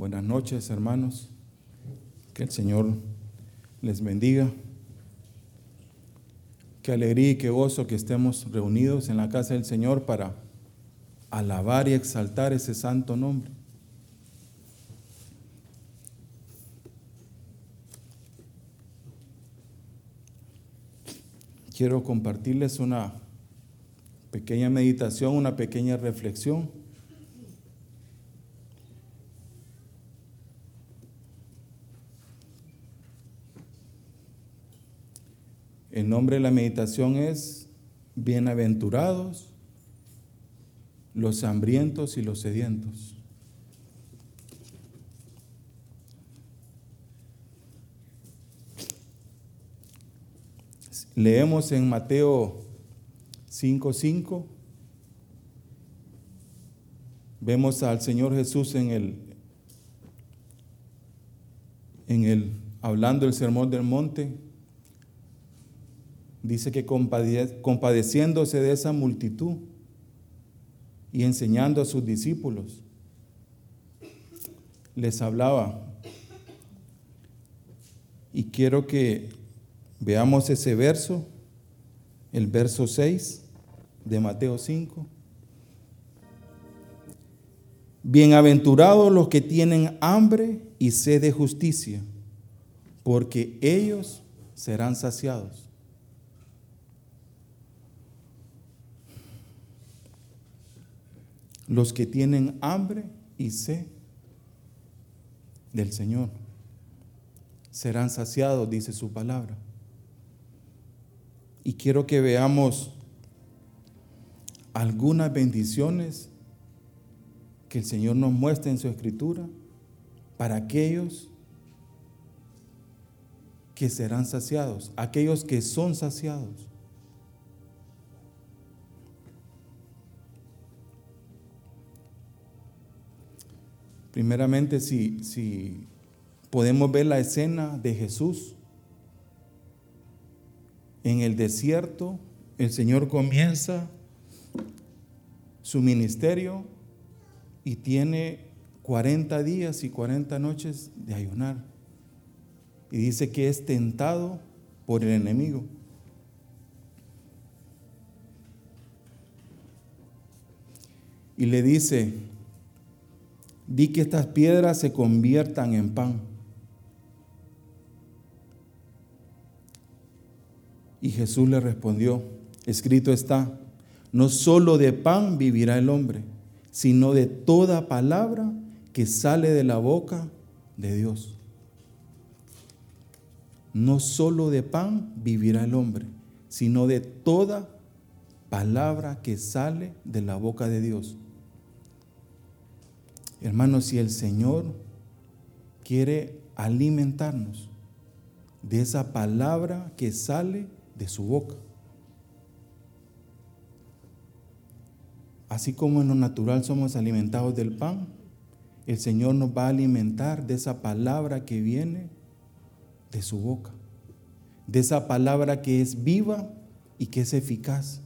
Buenas noches, hermanos. Que el Señor les bendiga. Qué alegría y qué gozo que estemos reunidos en la casa del Señor para alabar y exaltar ese santo nombre. Quiero compartirles una pequeña meditación, una pequeña reflexión El nombre de la meditación es Bienaventurados los hambrientos y los sedientos. Leemos en Mateo 5:5. Vemos al Señor Jesús en el en el hablando el sermón del monte dice que compadeciéndose de esa multitud y enseñando a sus discípulos, les hablaba. Y quiero que veamos ese verso, el verso 6 de Mateo 5. Bienaventurados los que tienen hambre y sed de justicia, porque ellos serán saciados. Los que tienen hambre y sed del Señor. Serán saciados, dice su palabra. Y quiero que veamos algunas bendiciones que el Señor nos muestra en su escritura para aquellos que serán saciados, aquellos que son saciados. Primeramente, si, si podemos ver la escena de Jesús en el desierto, el Señor comienza su ministerio y tiene 40 días y 40 noches de ayunar. Y dice que es tentado por el enemigo. Y le dice, di que estas piedras se conviertan en pan. Y Jesús le respondió, escrito está, no solo de pan vivirá el hombre, sino de toda palabra que sale de la boca de Dios. No solo de pan vivirá el hombre, sino de toda palabra que sale de la boca de Dios. Hermanos, si el Señor quiere alimentarnos de esa palabra que sale de su boca, así como en lo natural somos alimentados del pan, el Señor nos va a alimentar de esa palabra que viene de su boca, de esa palabra que es viva y que es eficaz,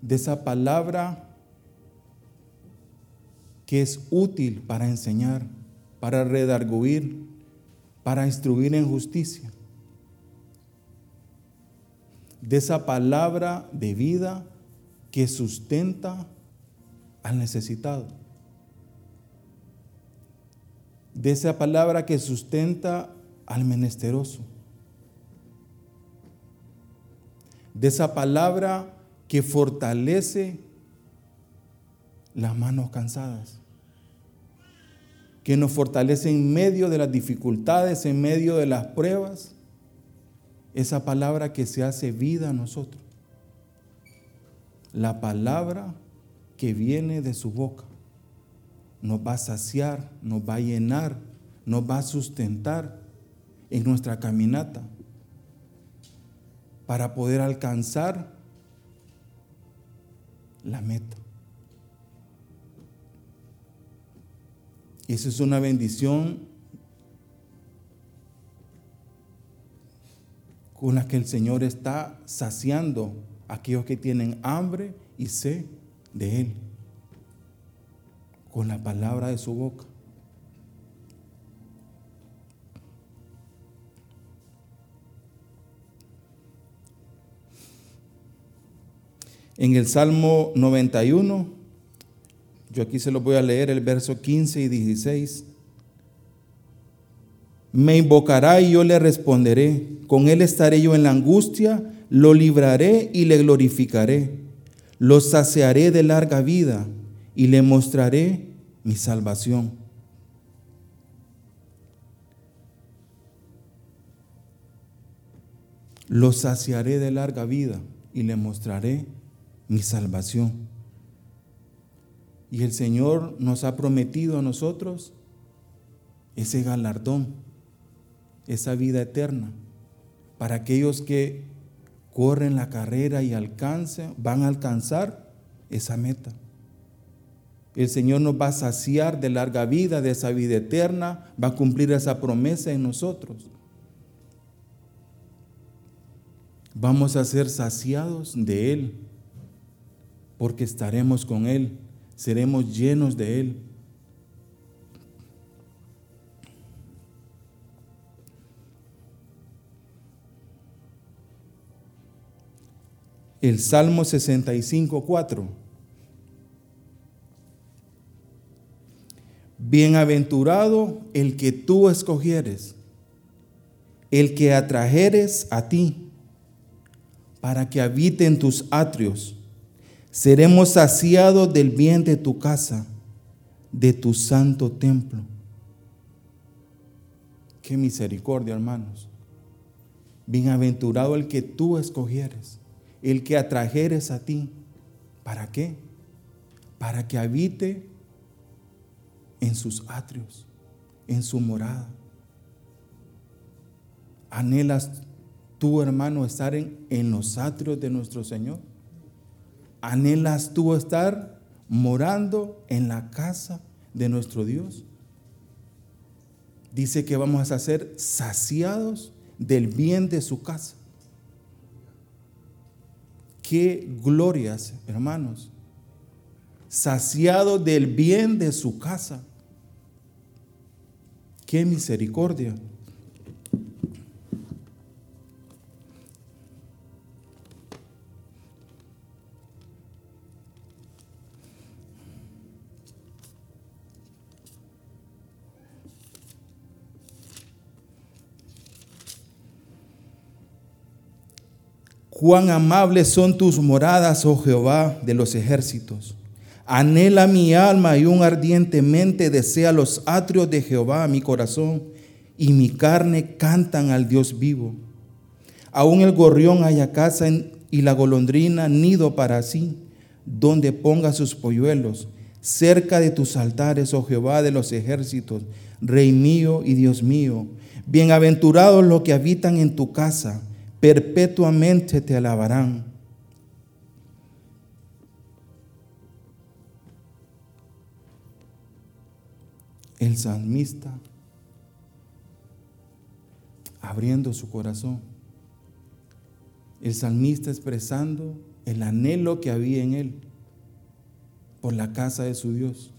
de esa palabra que es útil para enseñar, para redarguir, para instruir en justicia. De esa palabra de vida que sustenta al necesitado. De esa palabra que sustenta al menesteroso. De esa palabra que fortalece las manos cansadas que nos fortalece en medio de las dificultades, en medio de las pruebas. Esa palabra que se hace vida a nosotros. La palabra que viene de su boca nos va a saciar, nos va a llenar, nos va a sustentar en nuestra caminata para poder alcanzar la meta. Esa es una bendición con la que el Señor está saciando a aquellos que tienen hambre y sed de Él. con la palabra de su boca. En el Salmo 91, yo aquí se lo voy a leer el verso 15 y 16. Me invocará y yo le responderé. Con él estaré yo en la angustia, lo libraré y le glorificaré. Lo saciaré de larga vida y le mostraré mi salvación. Lo saciaré de larga vida y le mostraré mi salvación. Y el Señor nos ha prometido a nosotros ese galardón, esa vida eterna, para aquellos que corren la carrera y alcancen, van a alcanzar esa meta. El Señor nos va a saciar de larga vida, de esa vida eterna, va a cumplir esa promesa en nosotros. Vamos a ser saciados de Él, porque estaremos con Él, seremos llenos de Él. El Salmo 65, 4. Bienaventurado el que tú escogieres, el que atrajeres a ti, para que habite en tus atrios. Seremos saciados del bien de tu casa, de tu santo templo. Qué misericordia, hermanos. Bienaventurado el que tú escogieres, el que atrajeres a ti. ¿Para qué? Para que habite en sus atrios, en su morada. ¿Anhelas tú, hermano, estar en, en los atrios de nuestro Señor? ¿Anhelas tú estar morando en la casa de nuestro Dios? Dice que vamos a ser saciados del bien de su casa. Qué glorias, hermanos. Saciados del bien de su casa. Qué misericordia. Cuán amables son tus moradas, oh Jehová de los ejércitos. Anhela mi alma y un ardientemente desea los atrios de Jehová mi corazón y mi carne cantan al Dios vivo. Aún el gorrión haya casa y la golondrina nido para sí, donde ponga sus polluelos, cerca de tus altares, oh Jehová de los ejércitos, Rey mío y Dios mío. Bienaventurados los que habitan en tu casa, perpetuamente te alabarán. el salmista abriendo su corazón. El salmista expresando el anhelo que había en él por la casa de su Dios,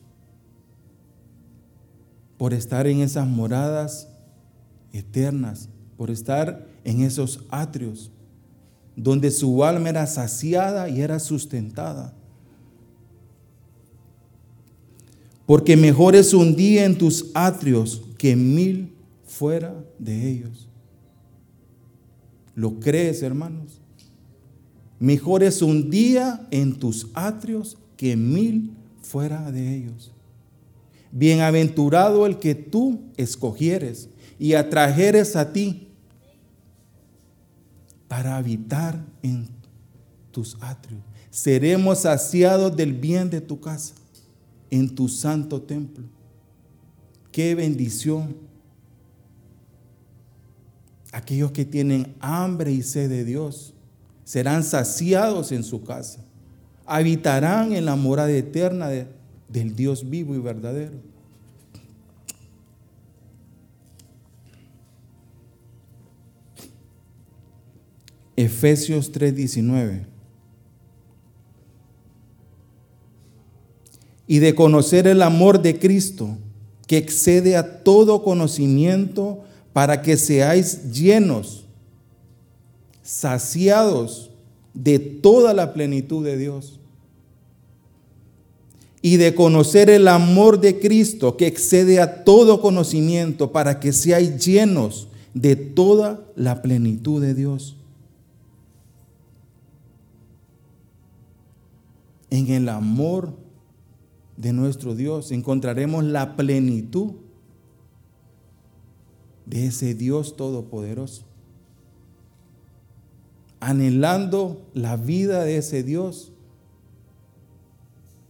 por estar en esas moradas eternas, por estar en esos atrios donde su alma era saciada y era sustentada. porque mejor es un día en tus atrios que mil fuera de ellos. ¿Lo crees, hermanos? Mejor es un día en tus atrios que mil fuera de ellos. Bienaventurado el que tú escogieres y atrajeres a ti para habitar en tus atrios. Seremos saciados del bien de tu casa en tu santo templo. Qué bendición. Aquellos que tienen hambre y sed de Dios serán saciados en su casa. Habitarán en la morada eterna del Dios vivo y verdadero. Efesios 3:19. y de conocer el amor de Cristo, que excede a todo conocimiento, para que seáis llenos, saciados de toda la plenitud de Dios. Y de conocer el amor de Cristo, que excede a todo conocimiento, para que seáis llenos de toda la plenitud de Dios. En el amor de nuestro Dios encontraremos la plenitud de ese Dios todopoderoso. Anhelando la vida de ese Dios,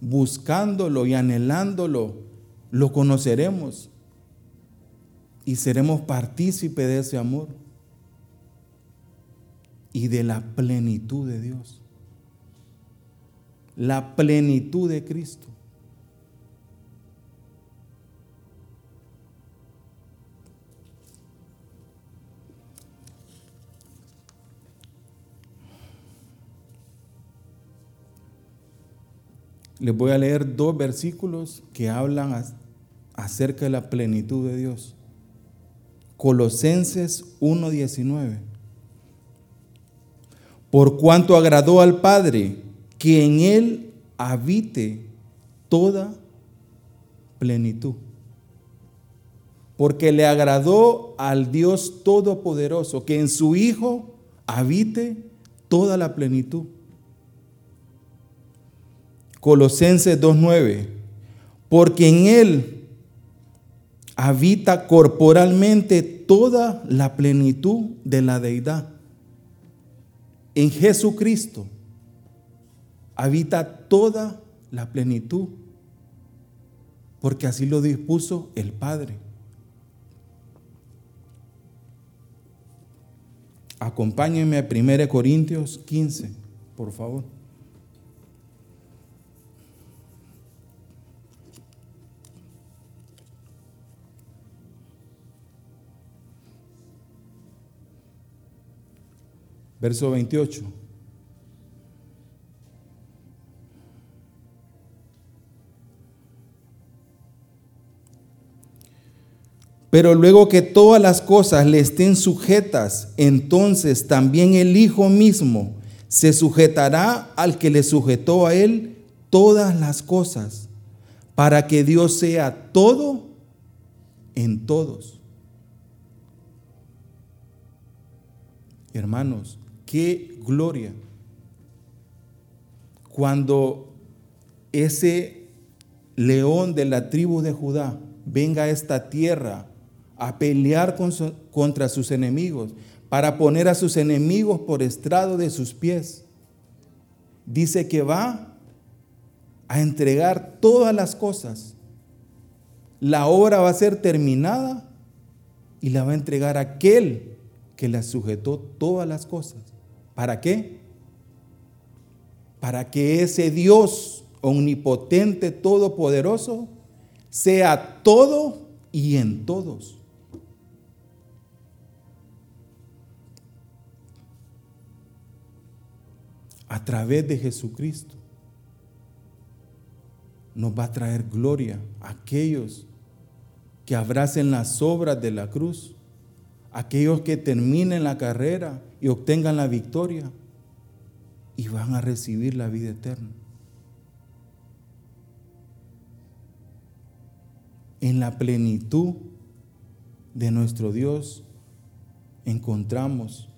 buscándolo y anhelándolo, lo conoceremos y seremos partícipes de ese amor y de la plenitud de Dios. La plenitud de Cristo. Les voy a leer dos versículos que hablan acerca de la plenitud de Dios. Colosenses 1:19. Por cuanto agradó al Padre que en Él habite toda plenitud. Porque le agradó al Dios Todopoderoso que en su Hijo habite toda la plenitud. Colosenses 2.9, porque en Él habita corporalmente toda la plenitud de la deidad. En Jesucristo habita toda la plenitud, porque así lo dispuso el Padre. Acompáñenme a 1 Corintios 15, por favor. verso 28. Pero luego que todas las cosas le estén sujetas, entonces también el Hijo mismo se sujetará al que le sujetó a él todas las cosas, para que Dios sea todo en todos. Hermanos, Qué gloria. Cuando ese león de la tribu de Judá venga a esta tierra a pelear contra sus enemigos, para poner a sus enemigos por estrado de sus pies, dice que va a entregar todas las cosas. La obra va a ser terminada y la va a entregar aquel que la sujetó todas las cosas. ¿Para qué? Para que ese Dios omnipotente, todopoderoso, sea todo y en todos. A través de Jesucristo nos va a traer gloria a aquellos que abracen las obras de la cruz aquellos que terminen la carrera y obtengan la victoria y van a recibir la vida eterna. En la plenitud de nuestro Dios encontramos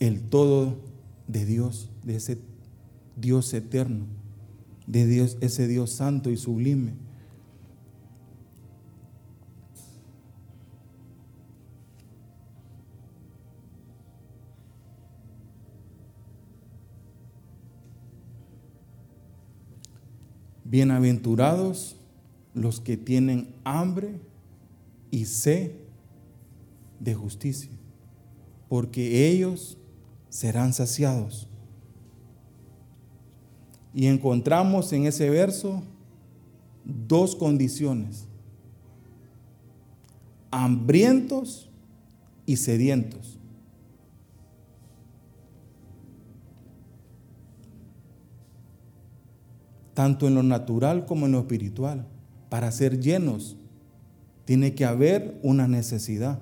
el todo de Dios, de ese Dios eterno, de Dios, ese Dios santo y sublime. Bienaventurados los que tienen hambre y sed de justicia, porque ellos serán saciados. Y encontramos en ese verso dos condiciones, hambrientos y sedientos. tanto en lo natural como en lo espiritual. Para ser llenos, tiene que haber una necesidad.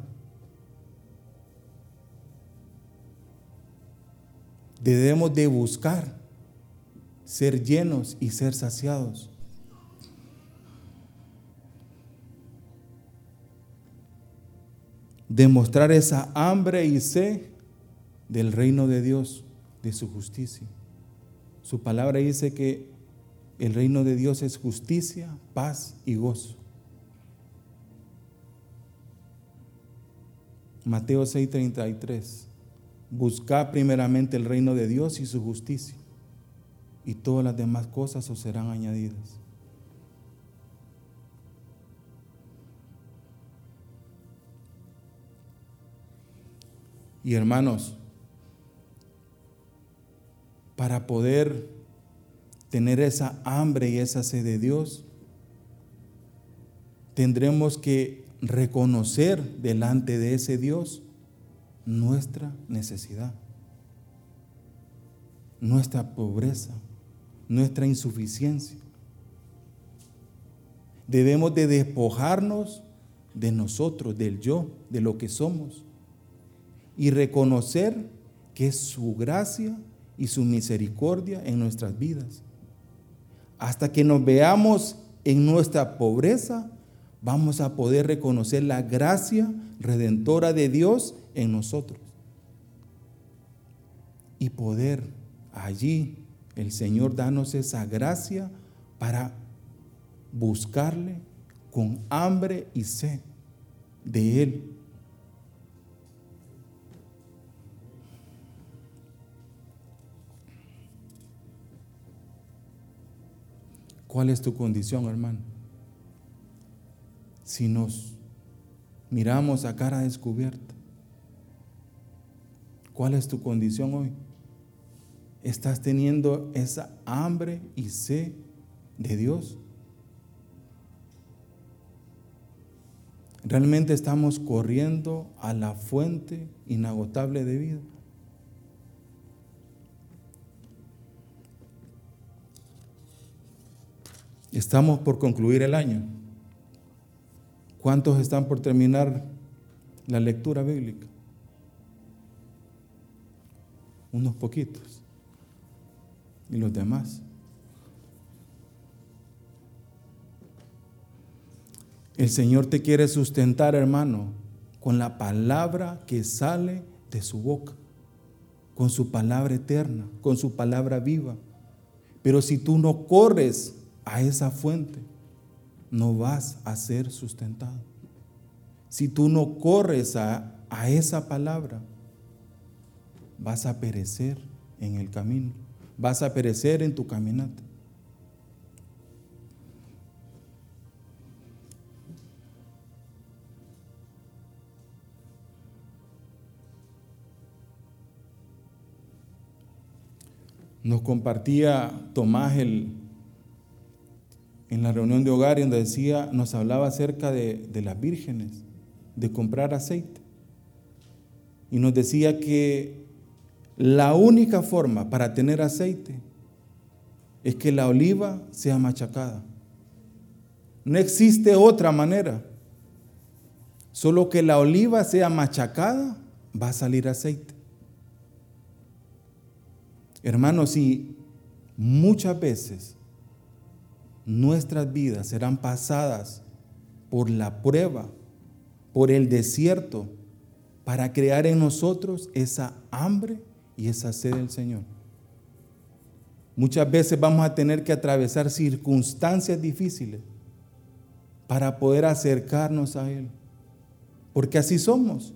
Debemos de buscar ser llenos y ser saciados. Demostrar esa hambre y sed del reino de Dios, de su justicia. Su palabra dice que el reino de Dios es justicia, paz y gozo. Mateo 6:33. Buscad primeramente el reino de Dios y su justicia, y todas las demás cosas os serán añadidas. Y hermanos, para poder tener esa hambre y esa sed de Dios, tendremos que reconocer delante de ese Dios nuestra necesidad, nuestra pobreza, nuestra insuficiencia. Debemos de despojarnos de nosotros, del yo, de lo que somos, y reconocer que es su gracia y su misericordia en nuestras vidas. Hasta que nos veamos en nuestra pobreza, vamos a poder reconocer la gracia redentora de Dios en nosotros. Y poder allí el Señor darnos esa gracia para buscarle con hambre y sed de Él. ¿Cuál es tu condición, hermano? Si nos miramos a cara descubierta, ¿cuál es tu condición hoy? ¿Estás teniendo esa hambre y sed de Dios? ¿Realmente estamos corriendo a la fuente inagotable de vida? Estamos por concluir el año. ¿Cuántos están por terminar la lectura bíblica? Unos poquitos. ¿Y los demás? El Señor te quiere sustentar, hermano, con la palabra que sale de su boca, con su palabra eterna, con su palabra viva. Pero si tú no corres a esa fuente, no vas a ser sustentado. Si tú no corres a, a esa palabra, vas a perecer en el camino, vas a perecer en tu caminata. Nos compartía Tomás el, en la reunión de hogar donde decía, nos hablaba acerca de, de las vírgenes, de comprar aceite. Y nos decía que la única forma para tener aceite es que la oliva sea machacada. No existe otra manera. Solo que la oliva sea machacada, va a salir aceite. Hermanos, y muchas veces nuestras vidas serán pasadas por la prueba, por el desierto, para crear en nosotros esa hambre y esa sed del Señor. Muchas veces vamos a tener que atravesar circunstancias difíciles para poder acercarnos a Él. Porque así somos.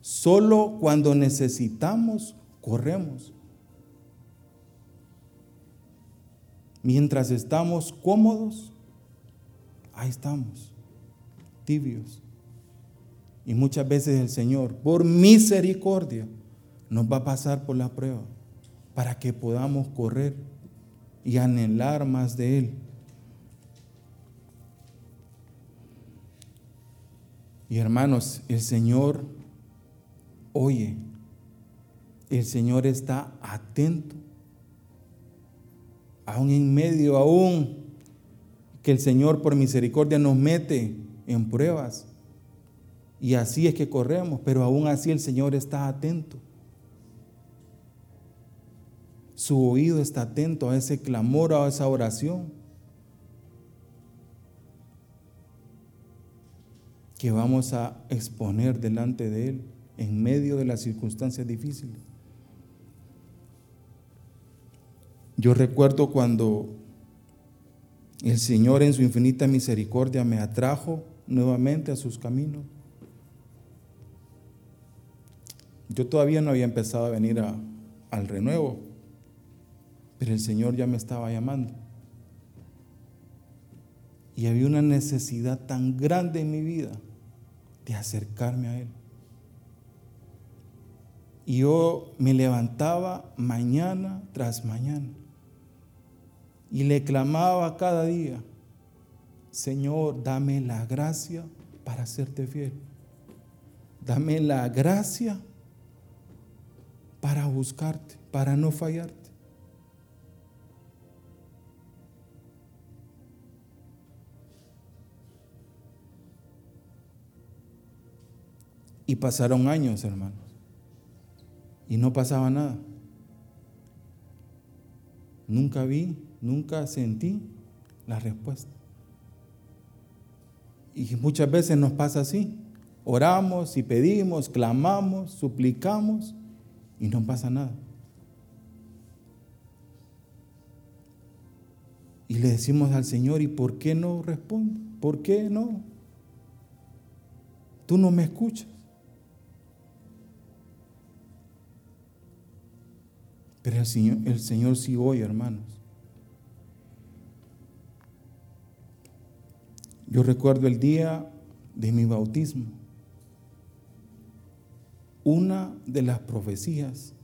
Solo cuando necesitamos, corremos. Mientras estamos cómodos, ahí estamos, tibios. Y muchas veces el Señor, por misericordia, nos va a pasar por la prueba para que podamos correr y anhelar más de Él. Y hermanos, el Señor oye, el Señor está atento aún en medio, aún que el Señor por misericordia nos mete en pruebas. Y así es que corremos, pero aún así el Señor está atento. Su oído está atento a ese clamor, a esa oración. Que vamos a exponer delante de Él en medio de las circunstancias difíciles. Yo recuerdo cuando el Señor en su infinita misericordia me atrajo nuevamente a sus caminos. Yo todavía no había empezado a venir al renuevo, el Señor ya me estaba llamando. Y había una necesidad tan grande en mi vida de acercarme a Él. Y yo me levantaba mañana tras mañana y le clamaba cada día, Señor, dame la gracia para serte fiel. Dame la gracia para buscarte, para no fallarte. Y pasaron años, hermanos y no pasaba nada. Nunca vi, nunca sentí la respuesta. Y muchas veces nos pasa así. Oramos y pedimos, clamamos, suplicamos y no pasa nada. Y le decimos al Señor, ¿y por qué no responde? ¿Por qué no? Tú no me escuchas. Pero el Señor, sí hoy, hermanos. Yo recuerdo el día de mi bautismo. Una de las profecías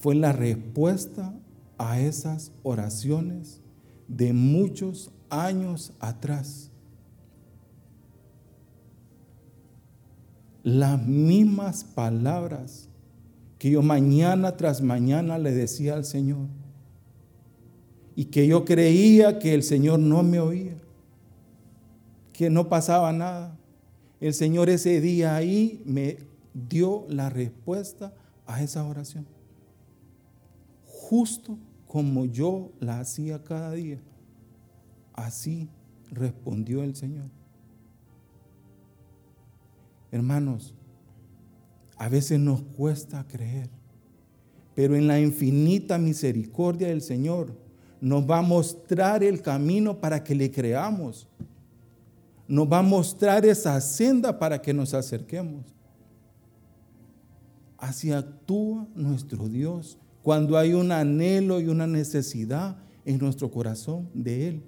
fue la respuesta a esas oraciones de muchos años atrás. Las mismas palabras que yo mañana tras mañana le decía al Señor y que yo creía que el Señor no me oía, que no pasaba nada. El Señor ese día ahí me dio la respuesta a esa oración, justo como yo la hacía cada día. Así respondió el Señor. Hermanos, a veces nos cuesta creer, pero en la infinita misericordia del Señor nos va a mostrar el camino para que le creamos. Nos va a mostrar esa senda para que nos acerquemos. Así actúa nuestro Dios cuando hay un anhelo y una necesidad en nuestro corazón de Él.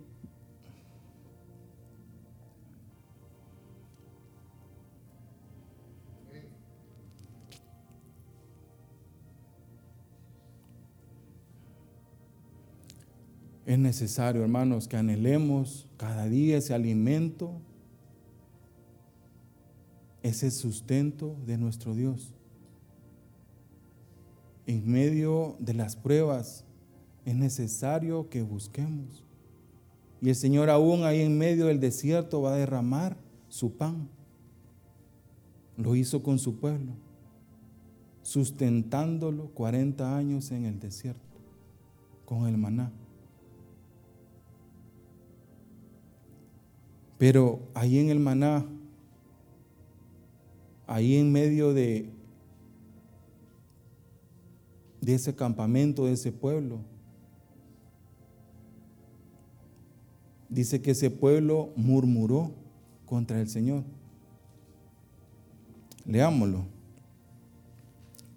Es necesario, hermanos, que anhelemos cada día ese alimento, ese sustento de nuestro Dios. En medio de las pruebas es necesario que busquemos. Y el Señor aún ahí en medio del desierto va a derramar su pan. Lo hizo con su pueblo, sustentándolo 40 años en el desierto, con el maná. Pero ahí en el maná, ahí en medio de, ese campamento, de ese pueblo, dice que ese pueblo murmuró contra el Señor. Leámoslo.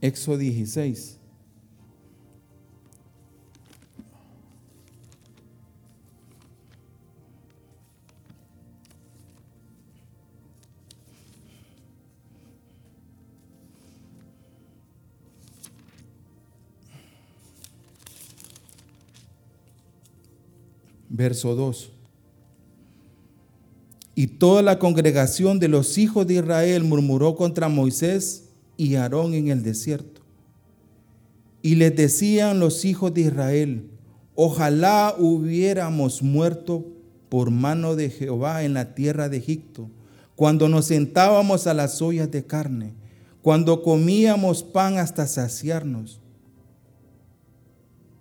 Éxodo 16. Verso 2. Y toda la congregación de los hijos de Israel murmuró contra Moisés y Aarón en el desierto. Y les decían los hijos de Israel, Ojalá hubiéramos muerto por mano de Jehová en la tierra de Egipto, cuando nos sentábamos a las ollas de carne, cuando comíamos pan hasta saciarnos.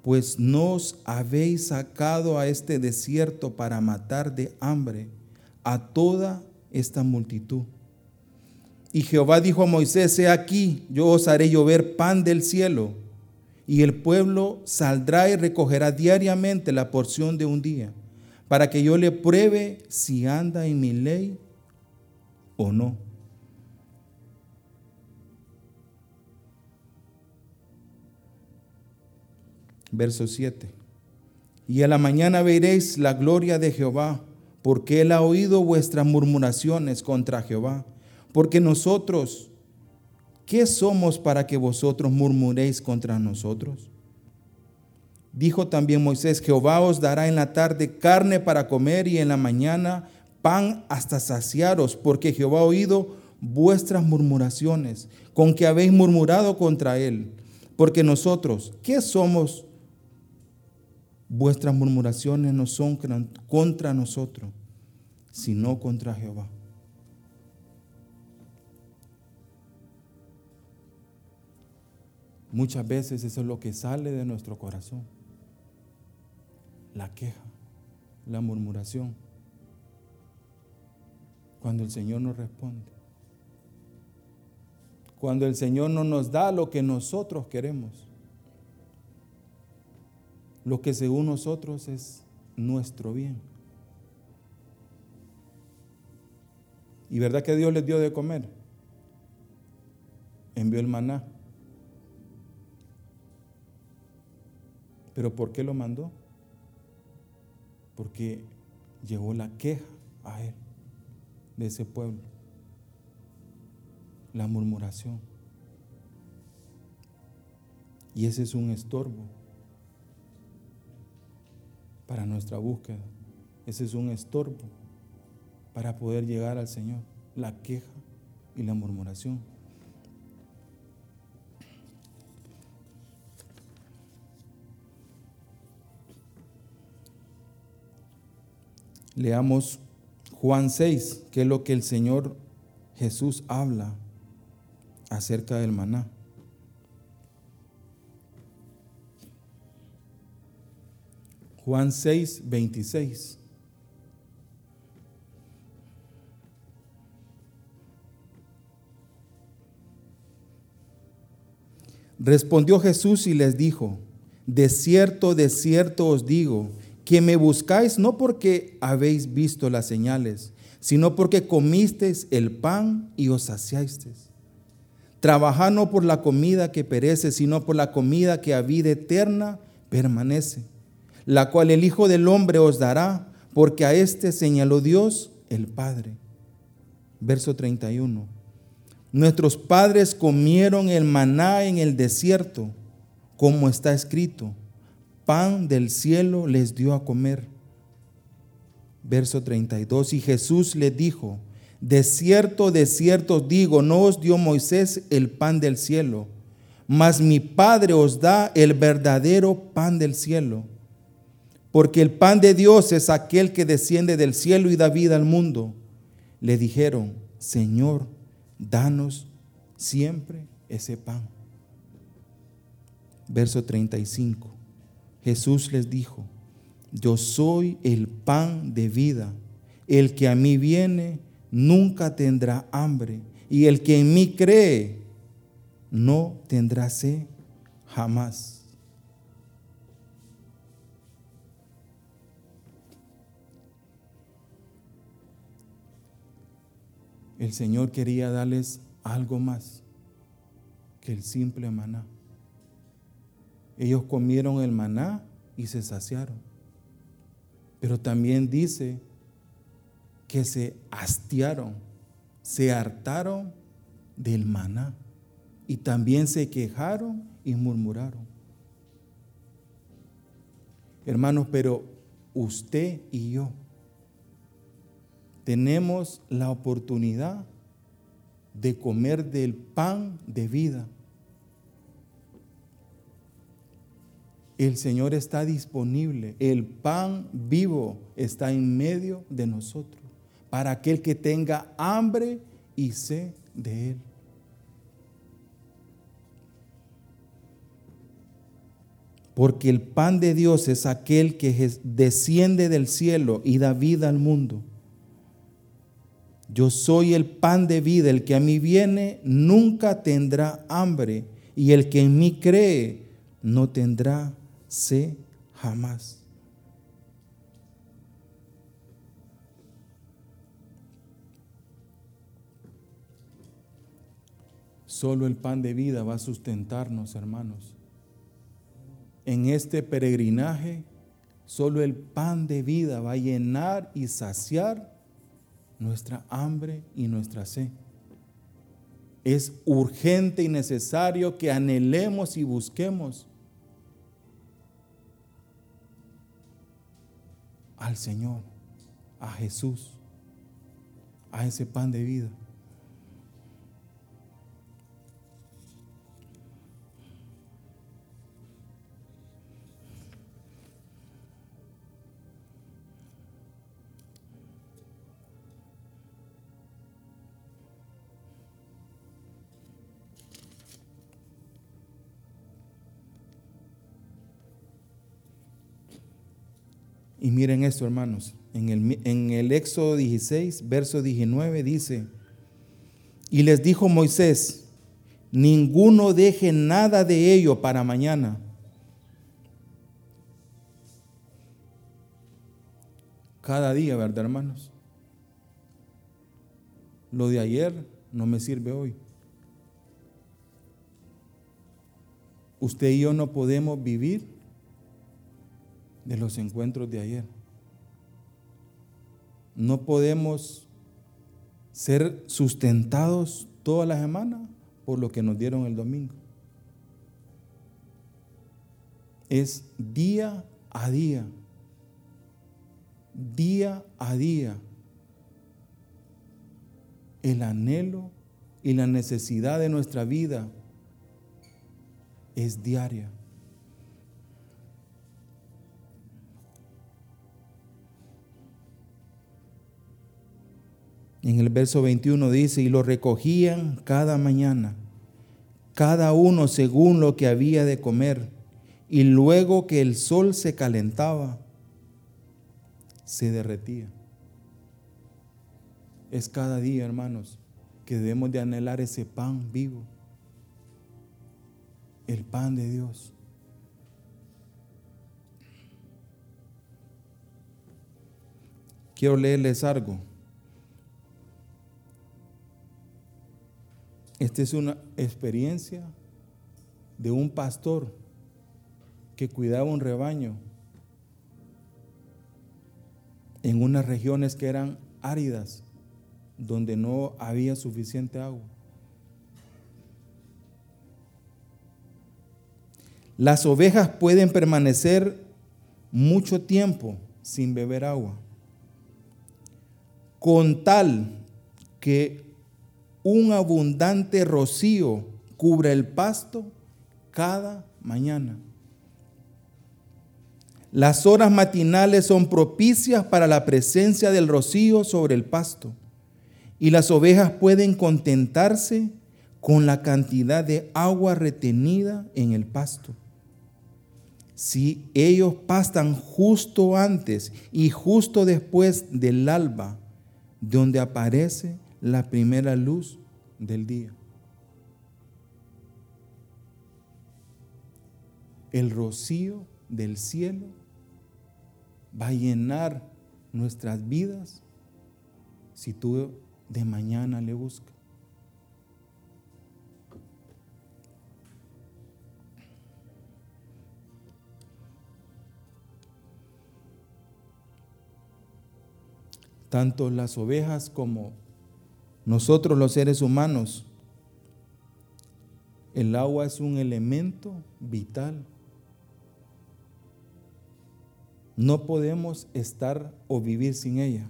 Pues nos habéis sacado a este desierto para matar de hambre a toda esta multitud. Y Jehová dijo a Moisés, he aquí, yo os haré llover pan del cielo, y el pueblo saldrá y recogerá diariamente la porción de un día para que yo le pruebe si anda en mi ley o no. Verso 7. Y a la mañana veréis la gloria de Jehová, porque él ha oído vuestras murmuraciones contra Jehová. Porque nosotros, ¿qué somos para que vosotros murmuréis contra nosotros? Dijo también Moisés, Jehová os dará en la tarde carne para comer y en la mañana pan hasta saciaros, porque Jehová ha oído vuestras murmuraciones, con que habéis murmurado contra él. Porque nosotros, ¿qué somos? Vuestras murmuraciones no son contra nosotros, sino contra Jehová. Muchas veces eso es lo que sale de nuestro corazón la queja, la murmuración, cuando el Señor nos responde. Cuando el Señor no nos da lo que nosotros queremos. Lo que según nosotros es nuestro bien. ¿Y verdad que Dios les dio de comer? Envió el maná. ¿Pero por qué lo mandó? porque llegó la queja a él de ese pueblo, la murmuración. Y ese es un estorbo para nuestra búsqueda. Ese es un estorbo para poder llegar al Señor, la queja y la murmuración. Leamos Juan 6, que es lo que el Señor Jesús habla acerca del maná. Juan 6, 26. Respondió Jesús y les dijo, de cierto, de cierto os digo, que me buscáis no porque habéis visto las señales, sino porque comisteis el pan y os saciasteis. Trabajad no por la comida que perece, sino por la comida que a vida eterna permanece, la cual el Hijo del Hombre os dará, porque a éste señaló Dios el Padre. Verso 31. Nuestros padres comieron el maná en el desierto, como está escrito pan del cielo les dio a comer. Verso 32, y Jesús le dijo, de cierto, de cierto digo, no os dio Moisés el pan del cielo, mas mi Padre os da el verdadero pan del cielo. Porque el pan de Dios es aquel que desciende del cielo y da vida al mundo. Le dijeron, Señor, danos siempre ese pan. Verso 35. Jesús les dijo, yo soy el pan de vida. El que a mí viene nunca tendrá hambre. Y el que en mí cree no tendrá sed jamás. El Señor quería darles algo más que el simple maná. Ellos comieron el maná y se saciaron. Pero también dice que se hastiaron, se hartaron del maná y también se quejaron y murmuraron. Hermanos, pero usted y yo tenemos la oportunidad de comer del pan de vida El Señor está disponible. El pan vivo está en medio de nosotros. Para aquel que tenga hambre y sed de Él. Porque el pan de Dios es aquel que desciende del cielo y da vida al mundo. Yo soy el pan de vida, el que a mí viene nunca tendrá hambre, y el que en mí cree no tendrá sed jamás. Solo el pan de vida va a sustentarnos, hermanos. En este peregrinaje, solo el pan de vida va a llenar y saciar nuestra hambre y nuestra sed. Es urgente y necesario que anhelemos y busquemos al Señor, a Jesús, a ese pan de vida. Y miren esto, hermanos. En el, en el Éxodo 16, verso 19 dice, y les dijo Moisés, ninguno deje nada de ello para mañana. Cada día, ¿verdad, hermanos? Lo de ayer no me sirve hoy. Usted y yo no podemos vivir de los encuentros de ayer. No podemos ser sustentados toda la semana por lo que nos dieron el domingo. Es día a día, día a día, el anhelo y la necesidad de nuestra vida es diaria. En el verso 21 dice, y lo recogían cada mañana, cada uno según lo que había de comer, y luego que el sol se calentaba, se derretía. Es cada día, hermanos, que debemos de anhelar ese pan vivo, el pan de Dios. Quiero leerles algo Esta es una experiencia de un pastor que cuidaba un rebaño en unas regiones que eran áridas, donde no había suficiente agua. Las ovejas pueden permanecer mucho tiempo sin beber agua, con tal que un abundante rocío cubre el pasto cada mañana. Las horas matinales son propicias para la presencia del rocío sobre el pasto y las ovejas pueden contentarse con la cantidad de agua retenida en el pasto. Si ellos pastan justo antes y justo después del alba, donde aparece la primera luz del día. El rocío del cielo va a llenar nuestras vidas si tú de mañana le buscas. Tanto las ovejas como nosotros los seres humanos, el agua es un elemento vital. No podemos estar o vivir sin ella,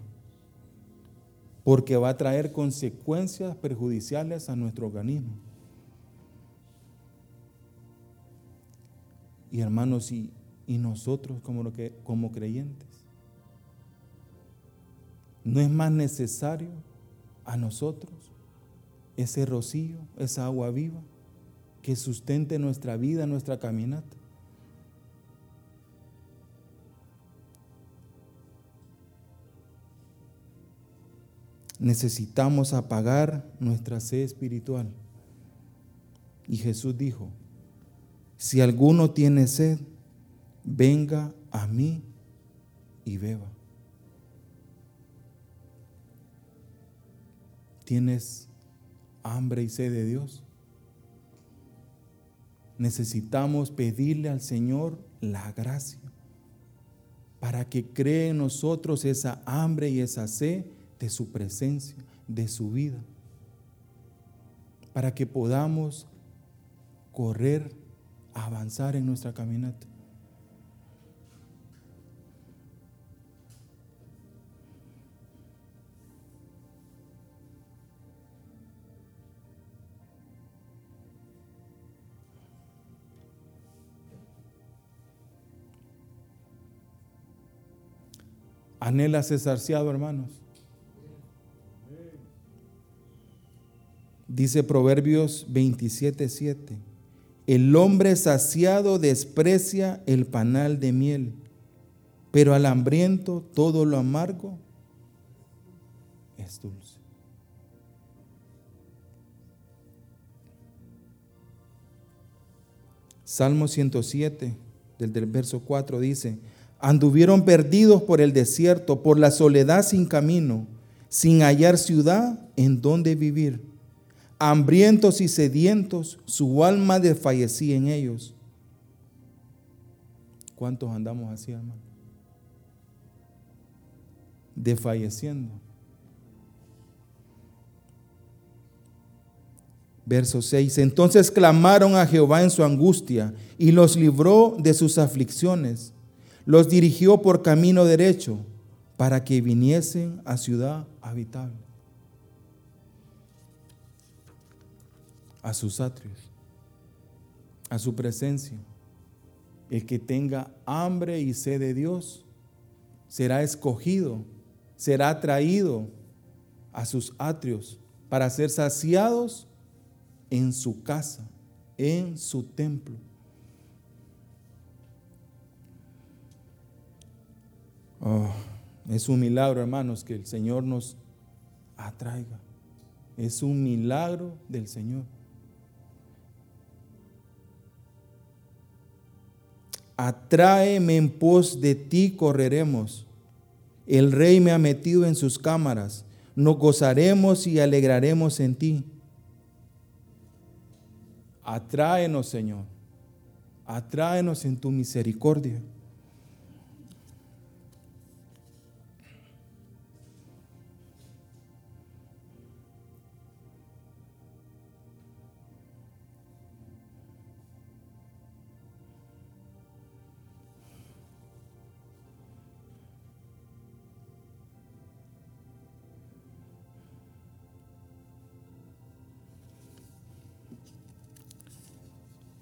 porque va a traer consecuencias perjudiciales a nuestro organismo. Y hermanos, y, y nosotros como, lo que, como creyentes, ¿no es más necesario a nosotros ese rocío, esa agua viva que sustente nuestra vida, nuestra caminata? necesitamos apagar nuestra sed espiritual. Y Jesús dijo, si alguno tiene sed, venga a mí y beba. ¿Tienes hambre y sed de Dios? Necesitamos pedirle al Señor la gracia para que cree en nosotros esa hambre y esa sed de su presencia, de su vida, para que podamos correr, avanzar en nuestra caminata. Anhela ser saciado, hermanos. Dice Proverbios 27:7, el hombre saciado desprecia el panal de miel, pero al hambriento todo lo amargo es dulce. Salmo 107, del, del verso 4 dice, anduvieron perdidos por el desierto, por la soledad sin camino, sin hallar ciudad en donde vivir hambrientos y sedientos, su alma desfallecía en ellos. ¿Cuántos andamos así, hermano? Desfalleciendo. Verso 6. Entonces clamaron a Jehová en su angustia y los libró de sus aflicciones. Los dirigió por camino derecho para que viniesen a ciudad habitable. a sus atrios, a su presencia. El que tenga hambre y sed de Dios será escogido, será traído a sus atrios para ser saciados en su casa, en su templo. Oh, es un milagro, hermanos, que el Señor nos atraiga. Es un milagro del Señor. Atráeme en pos de ti, correremos. El rey me ha metido en sus cámaras. Nos gozaremos y alegraremos en ti. Atráenos, Señor. Atráenos en tu misericordia.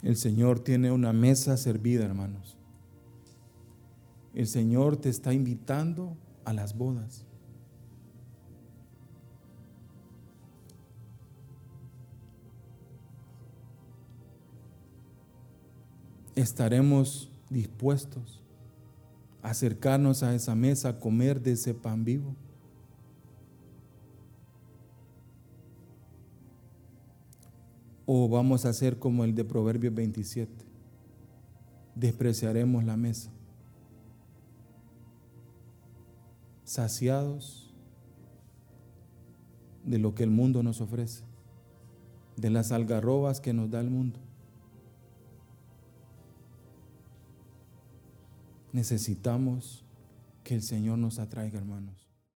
El Señor tiene una mesa servida, hermanos. El Señor te está invitando a las bodas. Estaremos dispuestos a acercarnos a esa mesa, a comer de ese pan vivo. ¿O vamos a hacer como el de Proverbios 27? Despreciaremos la mesa. Saciados de lo que el mundo nos ofrece, de las algarrobas que nos da el mundo. Necesitamos que el Señor nos atraiga, hermanos.